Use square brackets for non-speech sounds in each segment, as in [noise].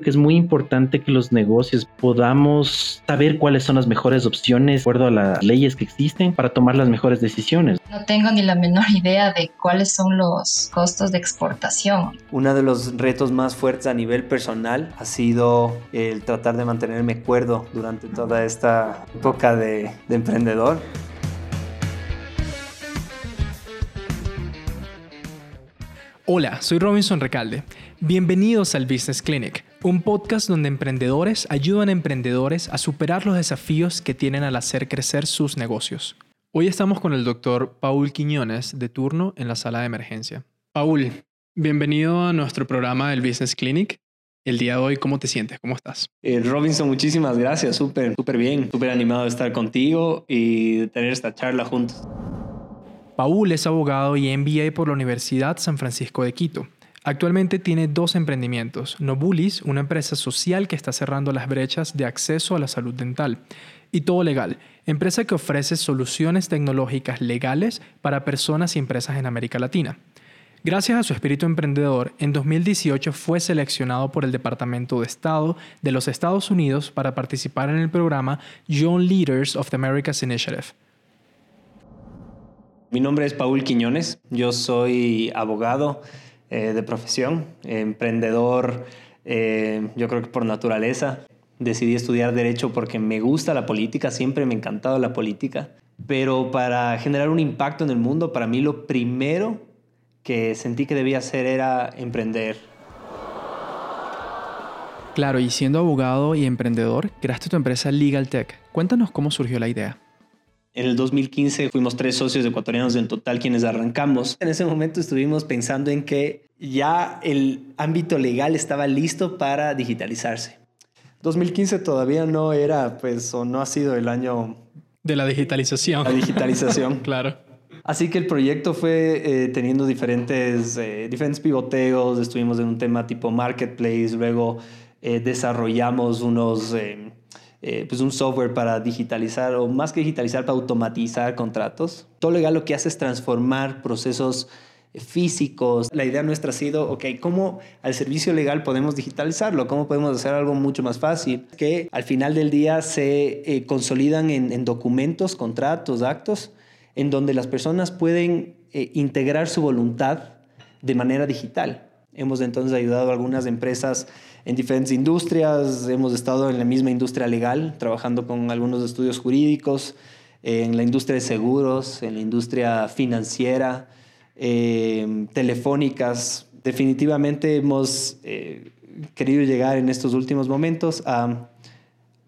que es muy importante que los negocios podamos saber cuáles son las mejores opciones de acuerdo a las leyes que existen para tomar las mejores decisiones. No tengo ni la menor idea de cuáles son los costos de exportación. Uno de los retos más fuertes a nivel personal ha sido el tratar de mantenerme cuerdo durante toda esta época de, de emprendedor. Hola, soy Robinson Recalde. Bienvenidos al Business Clinic, un podcast donde emprendedores ayudan a emprendedores a superar los desafíos que tienen al hacer crecer sus negocios. Hoy estamos con el doctor Paul Quiñones de turno en la sala de emergencia. Paul, bienvenido a nuestro programa del Business Clinic. El día de hoy, ¿cómo te sientes? ¿Cómo estás? Eh, Robinson, muchísimas gracias. Súper, súper bien. Súper animado de estar contigo y de tener esta charla juntos. Paul es abogado y MBA por la Universidad San Francisco de Quito. Actualmente tiene dos emprendimientos, Nobulis, una empresa social que está cerrando las brechas de acceso a la salud dental, y Todo Legal, empresa que ofrece soluciones tecnológicas legales para personas y empresas en América Latina. Gracias a su espíritu emprendedor, en 2018 fue seleccionado por el Departamento de Estado de los Estados Unidos para participar en el programa Young Leaders of the Americas Initiative. Mi nombre es Paul Quiñones, yo soy abogado eh, de profesión, emprendedor, eh, yo creo que por naturaleza. Decidí estudiar derecho porque me gusta la política, siempre me ha encantado la política, pero para generar un impacto en el mundo, para mí lo primero que sentí que debía hacer era emprender. Claro, y siendo abogado y emprendedor, creaste tu empresa Legal Tech. Cuéntanos cómo surgió la idea. En el 2015 fuimos tres socios ecuatorianos en total quienes arrancamos. En ese momento estuvimos pensando en que ya el ámbito legal estaba listo para digitalizarse. 2015 todavía no era, pues, o no ha sido el año... De la digitalización. La digitalización. [laughs] claro. Así que el proyecto fue eh, teniendo diferentes, eh, diferentes pivoteos, estuvimos en un tema tipo marketplace, luego eh, desarrollamos unos eh, pues un software para digitalizar o más que digitalizar, para automatizar contratos. Todo legal lo que hace es transformar procesos eh, físicos. La idea nuestra ha sido, ok, ¿cómo al servicio legal podemos digitalizarlo? ¿Cómo podemos hacer algo mucho más fácil? Que al final del día se eh, consolidan en, documentos, contratos, actos, en donde las personas pueden integrar su voluntad de manera digital. Hemos entonces ayudado a algunas empresas en diferentes industrias, hemos estado en la misma industria legal, trabajando con algunos estudios jurídicos, en la industria de seguros, en la industria financiera, eh, telefónicas. Definitivamente hemos eh, querido llegar en estos últimos momentos a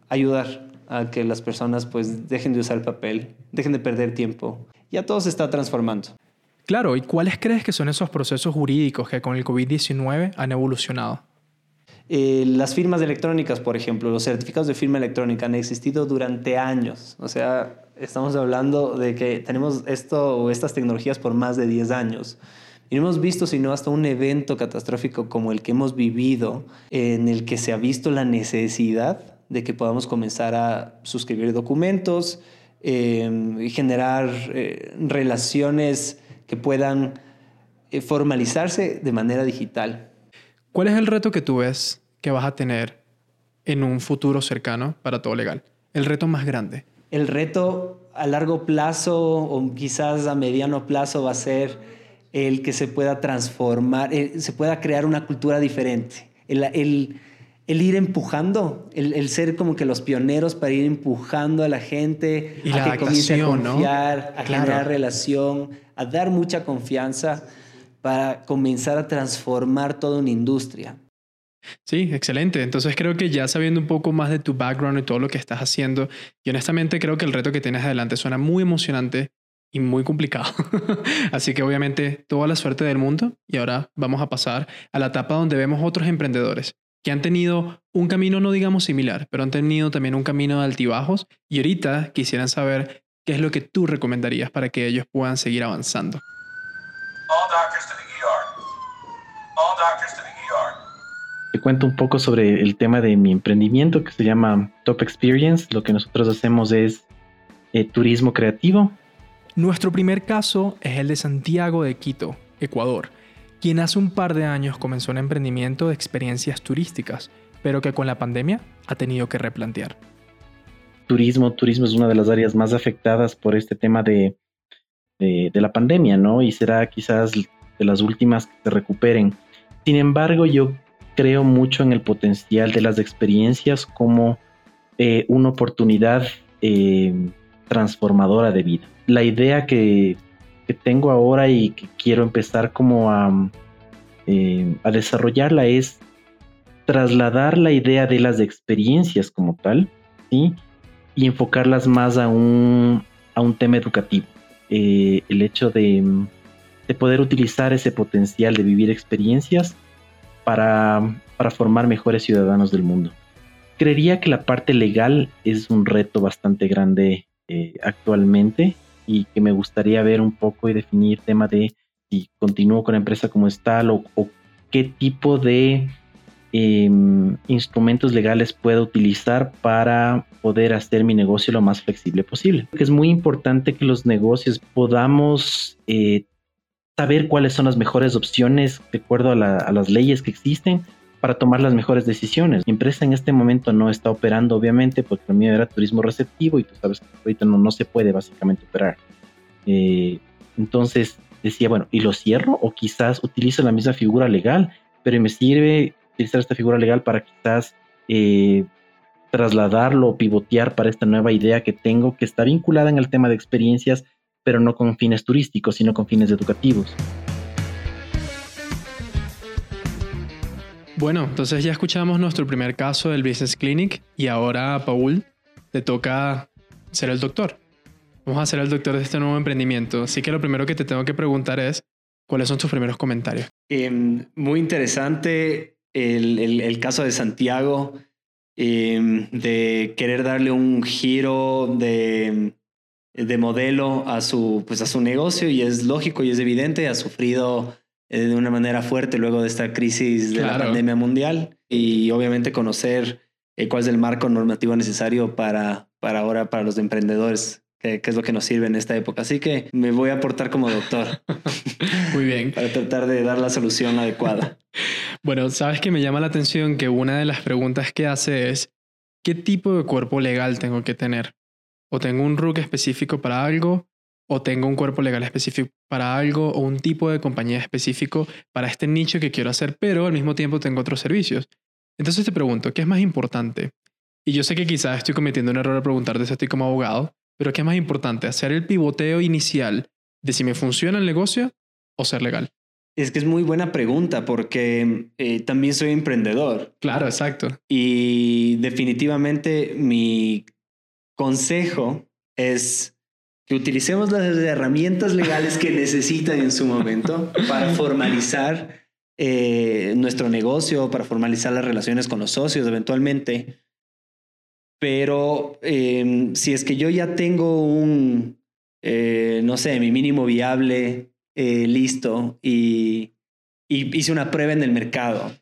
ayudar a que las personas pues dejen de usar el papel, dejen de perder tiempo. Ya todo se está transformando. Claro, ¿y cuáles crees que son esos procesos jurídicos que con el COVID-19 han evolucionado? Eh, las firmas electrónicas, por ejemplo, los certificados de firma electrónica han existido durante años. O sea, estamos hablando de que tenemos esto o estas tecnologías por más de 10 años. Y no hemos visto sino hasta un evento catastrófico como el que hemos vivido, en el que se ha visto la necesidad de que podamos comenzar a suscribir documentos eh, y generar eh, relaciones que puedan formalizarse de manera digital. ¿Cuál es el reto que tú ves que vas a tener en un futuro cercano para todo legal? El reto más grande. El reto a largo plazo o quizás a mediano plazo va a ser el que se pueda transformar, eh, se pueda crear una cultura diferente. El, el, ir empujando, el, ser como que los pioneros para ir empujando a la gente a que comience a confiar, a generar relación, a dar mucha confianza para comenzar a transformar toda una industria. Sí, excelente. Entonces creo que ya sabiendo un poco más de tu background y todo lo que estás haciendo, y honestamente creo que el reto que tienes adelante suena muy emocionante y muy complicado. [laughs] Así que obviamente toda la suerte del mundo y ahora vamos a pasar a la etapa donde vemos otros emprendedores que han tenido un camino no digamos similar, pero han tenido también un camino de altibajos y ahorita quisieran saber qué es lo que tú recomendarías para que ellos puedan seguir avanzando. Te cuento un poco sobre el tema de mi emprendimiento que se llama Top Experience. Lo que nosotros hacemos es eh, turismo creativo. Nuestro primer caso es el de Santiago de Quito, Ecuador, quien hace un par de años comenzó un emprendimiento de experiencias turísticas pero que con la pandemia ha tenido que replantear. Turismo, turismo es una de las áreas más afectadas por este tema de, de, la pandemia, ¿no? Y será quizás de las últimas que se recuperen. Sin embargo, yo creo mucho en el potencial de las experiencias como eh, una oportunidad eh, transformadora de vida. La idea que, tengo ahora y que quiero empezar como a, eh, a desarrollarla es trasladar la idea de las experiencias como tal. Y enfocarlas más a un, a un tema educativo. Eh, el hecho de, de, poder utilizar ese potencial de vivir experiencias para, para formar mejores ciudadanos del mundo. Creería que la parte legal es un reto bastante grande eh, actualmente y que me gustaría ver un poco y definir tema de si continúo con la empresa como está o, qué tipo de Em, instrumentos legales pueda utilizar para poder hacer mi negocio lo más flexible posible. Es muy importante que los negocios podamos eh, saber cuáles son las mejores opciones de acuerdo a, las leyes que existen para tomar las mejores decisiones. Mi empresa en este momento no está operando, obviamente, porque lo mío era turismo receptivo y tú sabes que ahorita no, no se puede básicamente operar. Eh, entonces decía, bueno, ¿y lo cierro? O quizás utilizo la misma figura legal, pero me sirve utilizar esta figura legal para quizás eh, trasladarlo o pivotear para esta nueva idea que tengo que está vinculada en el tema de experiencias, pero no con fines turísticos, sino con fines educativos. Bueno, entonces ya escuchamos nuestro primer caso del Business Clinic y ahora, Paul, te toca ser el doctor. Vamos a ser el doctor de este nuevo emprendimiento. Así que lo primero que te tengo que preguntar es, ¿cuáles son tus primeros comentarios? Em, muy interesante el, caso de Santiago, em, de querer darle un giro de, de, modelo a su, pues a su negocio y es lógico y es evidente, ha sufrido de una manera fuerte luego de esta crisis de la pandemia mundial y obviamente conocer eh, cuál es el marco normativo necesario para, para ahora, para los emprendedores que, es lo que nos sirve en esta época. Así que me voy a aportar como doctor. [laughs] Muy bien. para tratar de dar la solución adecuada. [laughs] Bueno, sabes que me llama la atención que una de las preguntas que hace es, ¿qué tipo de cuerpo legal tengo que tener? ¿O tengo un RUC específico para algo? ¿O tengo un cuerpo legal específico para algo? ¿O un tipo de compañía específico para este nicho que quiero hacer? Pero al mismo tiempo tengo otros servicios. Entonces te pregunto, ¿qué es más importante? Y yo sé que quizás estoy cometiendo un error al preguntarte si estoy como abogado, pero ¿qué es más importante? ¿Hacer el pivoteo inicial de si me funciona el negocio o ser legal? Es que es muy buena pregunta porque eh, también soy emprendedor. Claro, exacto. Y definitivamente mi consejo es utilicemos las herramientas legales que necesitan en su momento para formalizar eh, nuestro negocio, para formalizar las relaciones con los socios eventualmente. Pero em, si es que yo ya tengo un, eh, no sé, mi mínimo viable eh, listo y, hice una prueba en el mercado.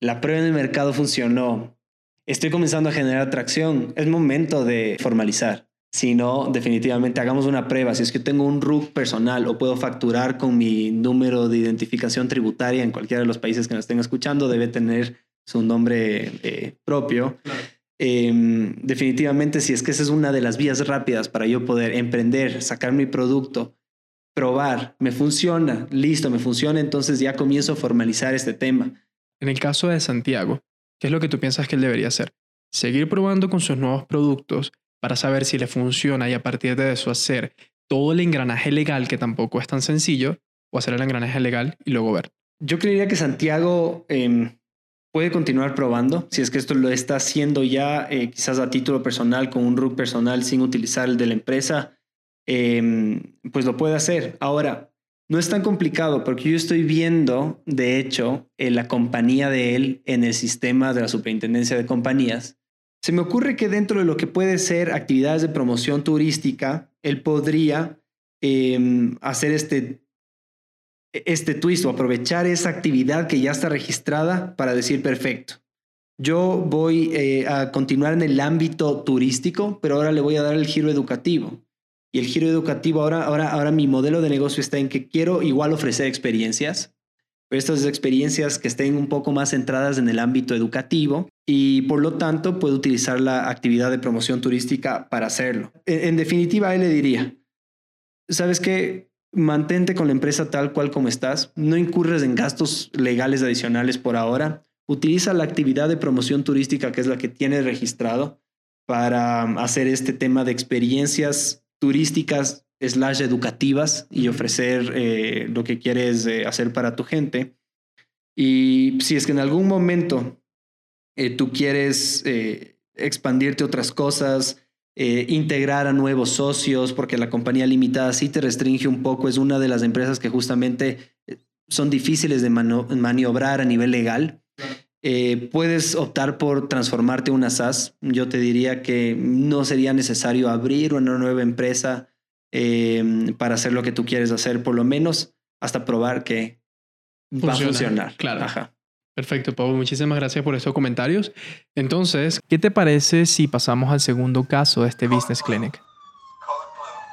La prueba en el mercado funcionó. Estoy comenzando a generar atracción. Es momento de formalizar. Si no, definitivamente hagamos una prueba. Si es que tengo un RUC personal o puedo facturar con mi número de identificación tributaria en cualquiera de los países que nos estén escuchando, debe tener su nombre eh, propio. Em, definitivamente, si es que esa es una de las vías rápidas para yo poder emprender, sacar mi producto probar, me funciona, listo, me funciona, entonces ya comienzo a formalizar este tema. En el caso de Santiago, ¿qué es lo que tú piensas que él debería hacer? Seguir probando con sus nuevos productos para saber si le funciona y a partir de eso hacer todo el engranaje legal, que tampoco es tan sencillo, o hacer el engranaje legal y luego ver. Yo creería que Santiago em, puede continuar probando, si es que esto lo está haciendo ya eh, quizás a título personal, con un RUC personal sin utilizar el de la empresa Em, pues lo puede hacer. Ahora, no es tan complicado porque yo estoy viendo, de hecho, la compañía de él en el sistema de la superintendencia de compañías. Se me ocurre que dentro de lo que puede ser actividades de promoción turística, él podría em, hacer este, este twist o aprovechar esa actividad que ya está registrada para decir perfecto. Yo voy eh, a continuar en el ámbito turístico, pero ahora le voy a dar el giro educativo. Y el giro educativo, ahora, ahora, ahora mi modelo de negocio está en que quiero igual ofrecer experiencias, estas experiencias que estén un poco más centradas en el ámbito educativo y por lo tanto puede utilizar la actividad de promoción turística para hacerlo. En, definitiva, él le diría, ¿sabes qué? Mantente con la empresa tal cual como estás, no incurres en gastos legales adicionales por ahora, utiliza la actividad de promoción turística que es la que tienes registrado para hacer este tema de experiencias turísticas slash educativas y ofrecer eh, lo que quieres eh, hacer para tu gente. Y si es que en algún momento eh, tú quieres expandirte otras cosas, integrar a nuevos socios, porque la compañía limitada sí te restringe un poco, es una de las empresas que justamente son difíciles de maniobrar a nivel legal. puedes optar por transformarte en una SaaS. Yo te diría que no sería necesario abrir una nueva empresa Em, para hacer lo que tú quieres hacer, por lo menos hasta probar que va a funcionar. Claro. Perfecto, Pablo. Muchísimas gracias por estos comentarios. Entonces, ¿qué te parece si pasamos al segundo caso de este Business Clinic?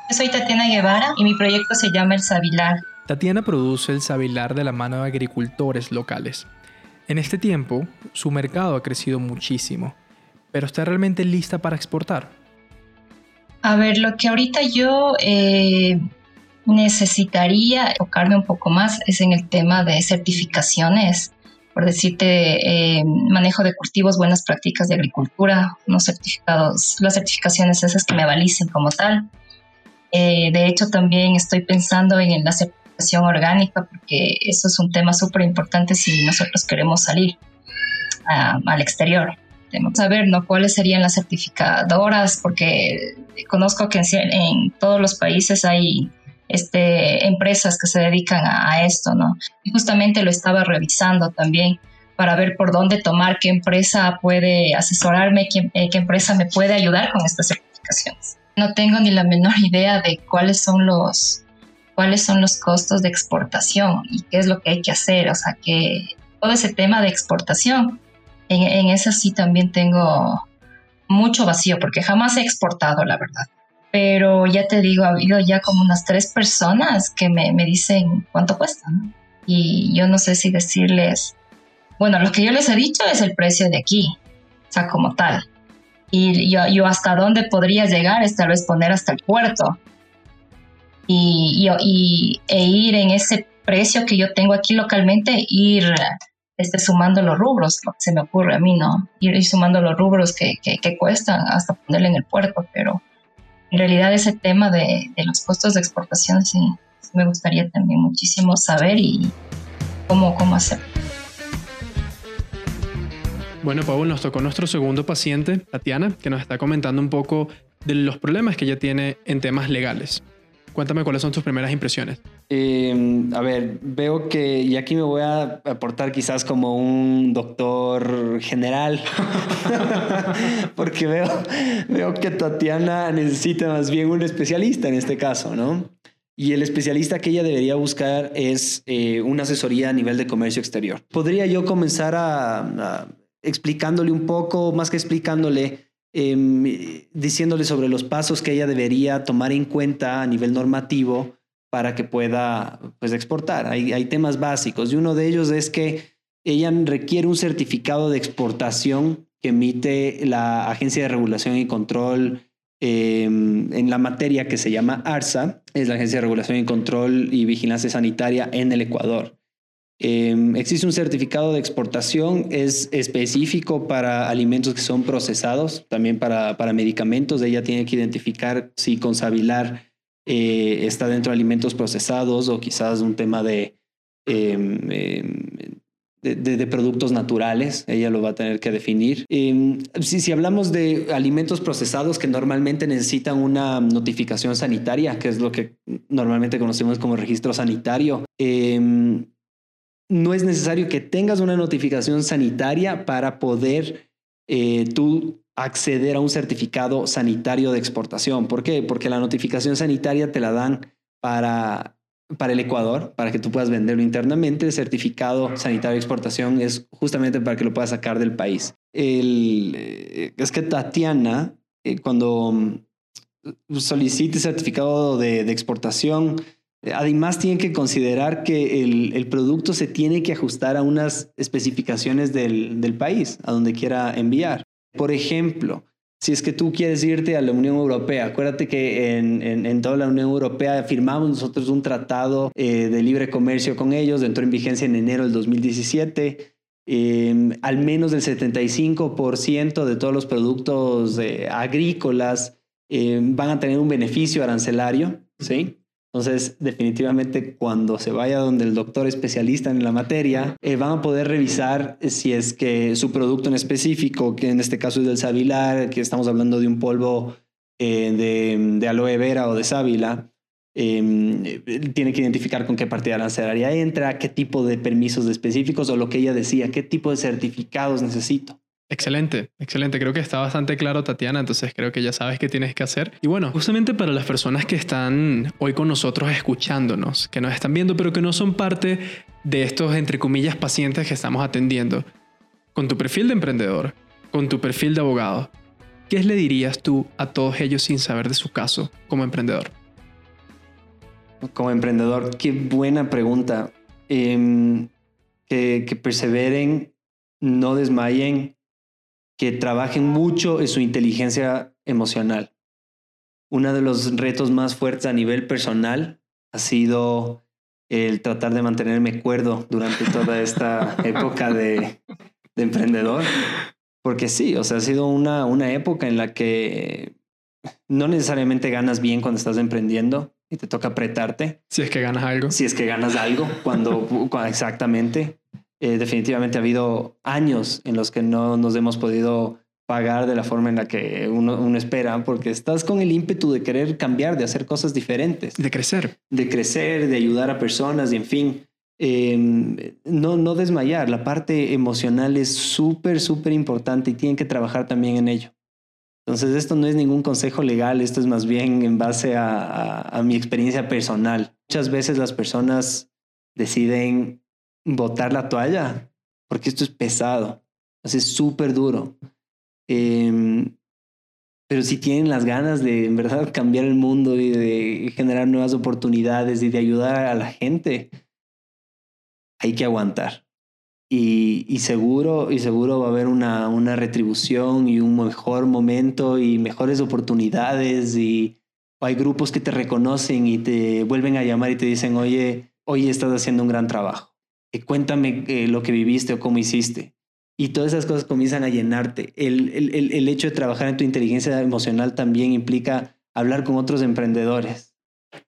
Soy Tatiana Guevara y mi proyecto se llama El Sabilar. Tatiana produce el Sabilar de la mano de agricultores locales. En este tiempo, su mercado ha crecido muchísimo, pero está realmente lista para exportar. A ver, lo que ahorita yo eh, necesitaría enfocarme un poco más es en el tema de certificaciones, por decirte, eh, manejo de cultivos, buenas prácticas de agricultura, unos certificados, las certificaciones esas que me valicen como tal. Eh, de hecho, también estoy pensando en la certificación orgánica, porque eso es un tema súper importante si nosotros queremos salir ah, al exterior. Tenemos que saber ¿no? cuáles serían las certificadoras, porque conozco que en, todos los países hay este, empresas que se dedican a, esto, ¿no? Y justamente lo estaba revisando también para ver por dónde tomar, qué empresa puede asesorarme, qué, eh, qué empresa me puede ayudar con estas certificaciones. No tengo ni la menor idea de cuáles son los cuáles son los costos de exportación y qué es lo que hay que hacer, o sea, que todo ese tema de exportación en, en eso sí también tengo mucho vacío porque jamás he exportado, la verdad. Pero ya te digo, ha habido ya como unas tres personas que me, me dicen cuánto cuesta. Y yo no sé si decirles, bueno, lo que yo les he dicho es el precio de aquí, o sea, como tal. Y yo, yo hasta dónde podría llegar es tal vez poner hasta el puerto. Y, y, e ir en ese precio que yo tengo aquí localmente, ir esté sumando los rubros, se me ocurre a mí, ¿no? Ir, sumando los rubros que, que, cuestan hasta ponerle en el puerto, pero en realidad ese tema de, de los costos de exportación sí, me gustaría también muchísimo saber y cómo, cómo hacer. Bueno, Paul, nos tocó nuestro segundo paciente, Tatiana, que nos está comentando un poco de los problemas que ella tiene en temas legales. Cuéntame cuáles son tus primeras impresiones. Em, a ver, veo que, y aquí me voy a aportar quizás como un doctor general, [laughs] porque veo, veo que Tatiana necesita más bien un especialista en este caso, ¿no? Y el especialista que ella debería buscar es eh, una asesoría a nivel de comercio exterior. ¿Podría yo comenzar a explicándole un poco, más que explicándole, Em, diciéndole sobre los pasos que ella debería tomar en cuenta a nivel normativo para que pueda pues, exportar. Hay, hay temas básicos y uno de ellos es que ella requiere un certificado de exportación que emite la Agencia de Regulación y Control em, en la materia que se llama ARSA, es la Agencia de Regulación y Control y Vigilancia Sanitaria en el Ecuador. Em, existe un certificado de exportación, es específico para alimentos que son procesados, también para, para medicamentos. Ella tiene que identificar si con Sabilar eh, está dentro de alimentos procesados o quizás un tema de, em, em, de, productos naturales. Ella lo va a tener que definir. si, si hablamos de alimentos procesados que normalmente necesitan una notificación sanitaria, que es lo que normalmente conocemos como registro sanitario, no es necesario que tengas una notificación sanitaria para poder eh, tú acceder a un certificado sanitario de exportación. ¿Por qué? Porque la notificación sanitaria te la dan para, para el Ecuador, para que tú puedas venderlo internamente. El certificado sanitario de exportación es justamente para que lo puedas sacar del país. Eh, es que Tatiana, eh, cuando solicite certificado de, exportación, Además, tienen que considerar que el, producto se tiene que ajustar a unas especificaciones del, país, a donde quiera enviar. Por ejemplo, si es que tú quieres irte a la Unión Europea, acuérdate que en, toda la Unión Europea firmamos nosotros un tratado eh, de libre comercio con ellos, entró en vigencia en enero del 2017. Em, al menos el 75% de todos los productos eh, agrícolas em, van a tener un beneficio arancelario, ¿sí? Entonces, definitivamente cuando se vaya donde el doctor especialista en la materia, eh, van a poder revisar si es que su producto en específico, que en este caso es del sabilar, que estamos hablando de un polvo eh, de, aloe vera o de sábila, em, tiene que identificar con qué partida arancelaria entra, qué tipo de permisos específicos o lo que ella decía, qué tipo de certificados necesito. Excelente, excelente. Creo que está bastante claro, Tatiana, entonces creo que ya sabes qué tienes que hacer. Y bueno, justamente para las personas que están hoy con nosotros escuchándonos, que nos están viendo, pero que no son parte de estos, entre comillas, pacientes que estamos atendiendo, con tu perfil de emprendedor, con tu perfil de abogado, ¿qué le dirías tú a todos ellos sin saber de su caso como emprendedor? Como emprendedor, qué buena pregunta. Em, que, que perseveren, no desmayen que trabajen mucho en su inteligencia emocional. Uno de los retos más fuertes a nivel personal ha sido el tratar de mantenerme cuerdo durante toda esta [laughs] época de, emprendedor. Porque sí, o sea, ha sido una, una época en la que no necesariamente ganas bien cuando estás emprendiendo y te toca apretarte. Si es que ganas algo. Si es que ganas algo, cuando exactamente. Eh, definitivamente ha habido años en los que no nos hemos podido pagar de la forma en la que uno, espera, porque estás con el ímpetu de querer cambiar, de hacer cosas diferentes. De crecer. De crecer, de ayudar a personas, y en fin. Em, no, no desmayar, la parte emocional es súper, súper importante y tienen que trabajar también en ello. Entonces, esto no es ningún consejo legal, esto es más bien en base a mi experiencia personal. Muchas veces las personas deciden botar la toalla, porque esto es pesado, es súper duro. Em, pero si tienen las ganas de en verdad [laughs] cambiar el mundo y de generar nuevas oportunidades y de ayudar a la gente, hay que aguantar. Y, y, seguro, y seguro va a haber una, una retribución y un mejor momento y mejores oportunidades y hay grupos que te reconocen y te vuelven a llamar y te dicen, oye, hoy estás haciendo un gran trabajo. Eh, cuéntame eh, lo que viviste o cómo hiciste. Y todas esas cosas comienzan a llenarte. El, el, el, hecho de trabajar en tu inteligencia emocional también implica hablar con otros emprendedores.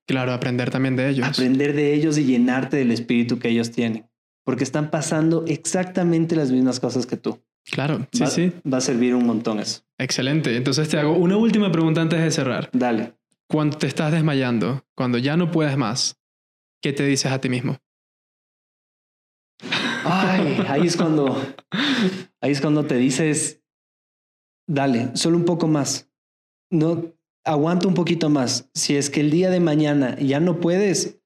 Claro, aprender también de ellos. Aprender de ellos y llenarte del espíritu que ellos tienen. Porque están pasando exactamente las mismas cosas que tú. Claro, sí, sí. Va a servir un montón eso. Excelente. Entonces te hago una última pregunta antes de cerrar. Dale. Cuando te estás desmayando, cuando ya no puedes más, ¿qué te dices a ti mismo? Ay, ahí es cuando, ahí es cuando te dices, dale, solo un poco más. No, aguanta un poquito más. Si es que el día de mañana ya no puedes,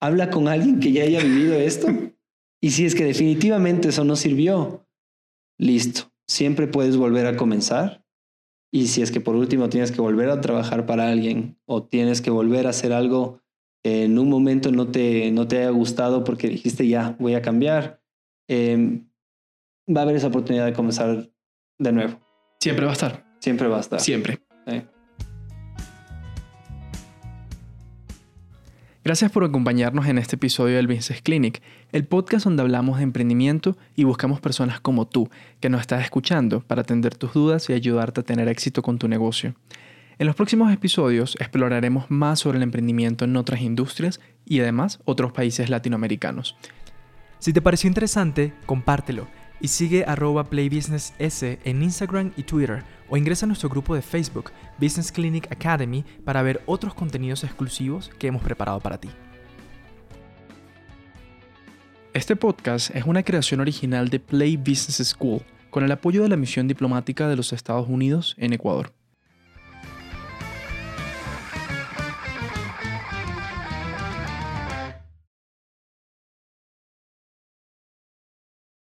habla con alguien que ya haya vivido esto. Y si es que definitivamente eso no sirvió, listo. Siempre puedes volver a comenzar. Y si es que por último tienes que volver a trabajar para alguien o tienes que volver a hacer algo en un momento no te, no te haya gustado porque dijiste ya, voy a cambiar, Em, va a haber esa oportunidad de comenzar de nuevo. Siempre va a estar. Siempre va a estar. Siempre. Gracias por acompañarnos en este episodio del Business Clinic, el podcast donde hablamos de emprendimiento y buscamos personas como tú que nos estás escuchando para atender tus dudas y ayudarte a tener éxito con tu negocio. En los próximos episodios exploraremos más sobre el emprendimiento en otras industrias y además otros países latinoamericanos. Si te pareció interesante, compártelo y sigue arroba playbusiness en Instagram y Twitter o ingresa a nuestro grupo de Facebook Business Clinic Academy para ver otros contenidos exclusivos que hemos preparado para ti. Este podcast es una creación original de Play Business School con el apoyo de la misión diplomática de los Estados Unidos en Ecuador.